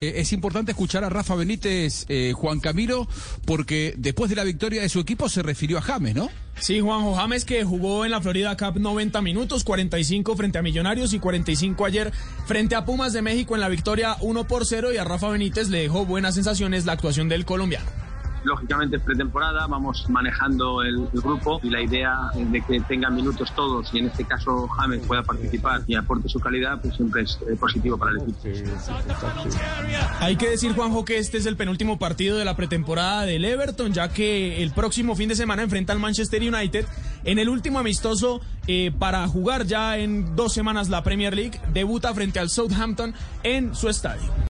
Eh, es importante escuchar a Rafa Benítez, eh, Juan Camilo, porque después de la victoria de su equipo se refirió a James, ¿no? Sí, Juanjo James que jugó en la Florida Cup 90 minutos, 45 frente a Millonarios y 45 ayer frente a Pumas de México en la victoria 1 por 0 y a Rafa Benítez le dejó buenas sensaciones la actuación del colombiano lógicamente es pretemporada, vamos manejando el, grupo y la idea de que tengan minutos todos y en este caso James pueda participar y aporte su calidad, pues siempre es eh, positivo para el equipo. Hay que decir, Juanjo, que este es el penúltimo partido de la pretemporada del Everton, ya que el próximo fin de semana enfrenta al Manchester United en el último amistoso eh, para jugar ya en dos semanas la Premier League, debuta frente al Southampton en su estadio.